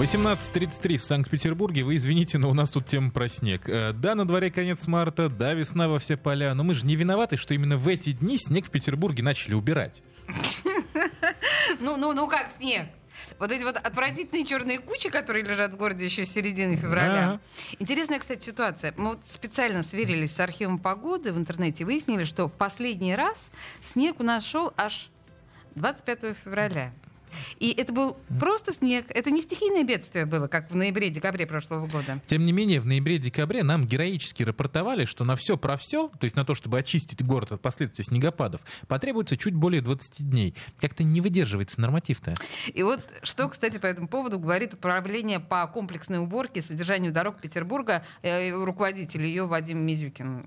18.33 в Санкт-Петербурге. Вы извините, но у нас тут тема про снег. Э, Да, на дворе конец марта, да, весна во все поля, но мы же не виноваты, что именно в эти дни снег в Петербурге начали убирать. Ну, ну, ну как снег? Вот эти вот отвратительные черные кучи, которые лежат в городе еще с середины февраля. Интересная, кстати, ситуация. Мы вот специально сверились с архивом погоды в интернете и выяснили, что в последний раз снег у нас шел аж 25 февраля. И это был просто снег. Это не стихийное бедствие было, как в ноябре-декабре прошлого года. Тем не менее, в ноябре-декабре нам героически рапортовали, что на все про все, то есть на то, чтобы очистить город от последствий снегопадов, потребуется чуть более 20 дней. Как-то не выдерживается норматив-то. И вот что, кстати, по этому поводу говорит управление по комплексной уборке и содержанию дорог Петербурга, э, руководитель ее Вадим Мизюкин.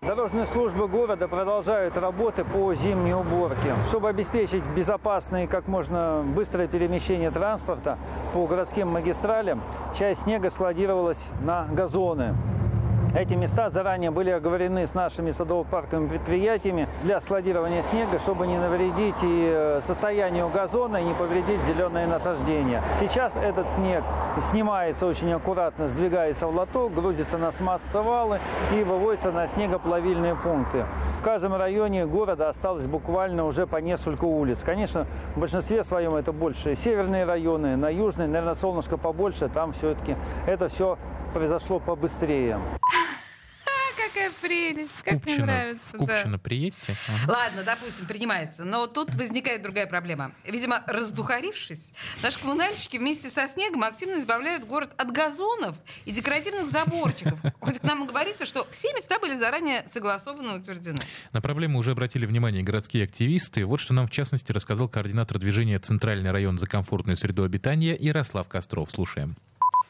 Дорожные службы города продолжают работы по зимней уборке. Чтобы обеспечить безопасное и как можно быстрое перемещение транспорта по городским магистралям, часть снега складировалась на газоны. Эти места заранее были оговорены с нашими садово-парковыми предприятиями для складирования снега, чтобы не навредить и э, состоянию газона и не повредить зеленые насаждения. Сейчас этот снег снимается очень аккуратно, сдвигается в лоток, грузится на смассовалы и выводится на снегоплавильные пункты. В каждом районе города осталось буквально уже по несколько улиц. Конечно, в большинстве своем это больше северные районы, на южные, наверное, солнышко побольше, там все-таки это все произошло побыстрее. Прелесть, как мне Купчино, нравится. в да. Купчино приедьте. Ага. Ладно, допустим, принимается. Но тут возникает другая проблема. Видимо, раздухарившись, наши коммунальщики вместе со снегом активно избавляют город от газонов и декоративных заборчиков. Хоть к нам и говорится, что все места были заранее согласованы и утверждены. На проблему уже обратили внимание городские активисты. Вот что нам в частности рассказал координатор движения «Центральный район за комфортную среду обитания» Ярослав Костров. Слушаем.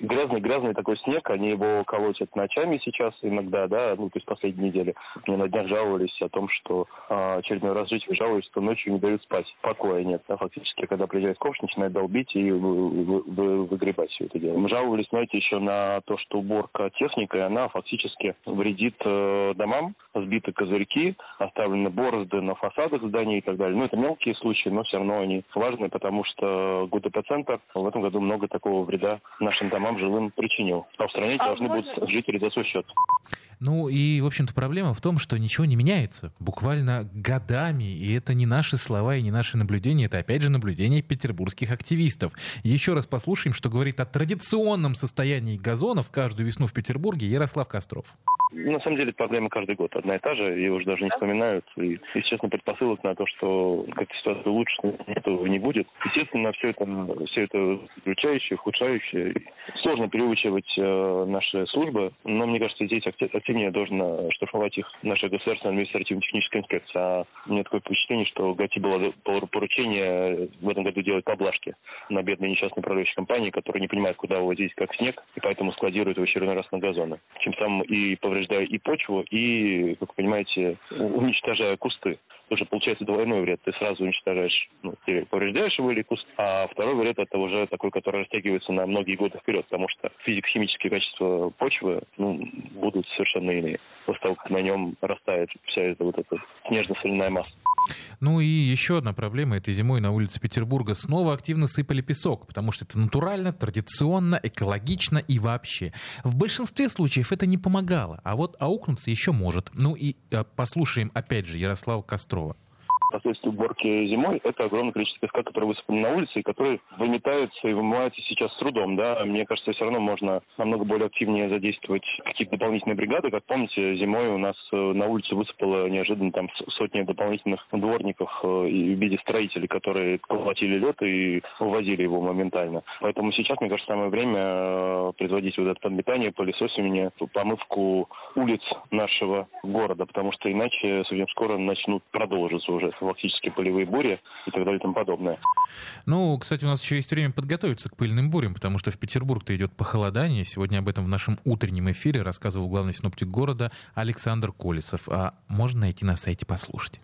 Грязный-грязный такой снег, они его колотят ночами сейчас иногда, да, ну, то есть последние недели. Мне на днях жаловались о том, что а, очередной раз жители жалуются, что ночью не дают спать. Покоя нет, да, фактически, когда приезжает ковш, начинает долбить и вы- вы- вы- выгребать все это дело. Мы жаловались, знаете, еще на то, что уборка техникой, она фактически вредит э, домам, сбиты козырьки, оставлены борозды на фасадах зданий и так далее. Ну, это мелкие случаи, но все равно они важны, потому что ГУДП-центр в этом году много такого вреда нашим домам жилым причинил. А устранять должны будут жители за свой счет. Ну и, в общем-то, проблема в том, что ничего не меняется. Буквально годами. И это не наши слова и не наши наблюдения. Это, опять же, наблюдения петербургских активистов. Еще раз послушаем, что говорит о традиционном состоянии газонов каждую весну в Петербурге Ярослав Костров. На самом деле проблема каждый год одна и та же, ее уже даже не вспоминают. И, если честно, предпосылок на то, что как-то ситуация лучше этого не будет. Естественно, все это, все это включающее, ухудшающее. Сложно переучивать э, наши службы, но мне кажется, здесь акти- активнее должна штрафовать их наша государственная административно-техническая инспекция. А у меня такое впечатление, что ГАТИ было пор- поручение в этом году делать поблажки на бедные несчастные управляющие компании, которые не понимают, куда вывозить как снег, и поэтому складируют его в очередной раз на газоны. Чем самым и повреждая и почву, и, как вы понимаете, уничтожая кусты. Тоже получается двойной вред. Ты сразу уничтожаешь, ну, ты повреждаешь его или куст, а второй вред это уже такой, который растягивается на многие годы вперед, потому что физико-химические качества почвы ну, будут совершенно иные. После того, как на нем растает вся эта вот эта снежно-соляная масса. Ну и еще одна проблема. Этой зимой на улице Петербурга снова активно сыпали песок, потому что это натурально, традиционно, экологично и вообще. В большинстве случаев это не помогало, а вот аукнуться еще может. Ну и э, послушаем опять же Ярослава Кострова. Последствия уборки зимой, это огромное количество песка, который высыпан на улице и который выметается и вымывается сейчас с трудом. Да? Мне кажется, все равно можно намного более активнее задействовать какие-то дополнительные бригады. Как помните, зимой у нас э, на улице высыпало неожиданно там сотни дополнительных дворников э, и в виде строителей, которые колотили лед и увозили его моментально. Поэтому сейчас, мне кажется, самое время э, производить вот это подметание, пылесосивание, помывку улиц нашего города, потому что иначе совсем скоро начнут продолжиться уже фактически полевые бури и так далее и тому подобное. Ну, кстати, у нас еще есть время подготовиться к пыльным бурям, потому что в Петербург-то идет похолодание. Сегодня об этом в нашем утреннем эфире рассказывал главный синоптик города Александр Колесов. А можно найти на сайте послушать.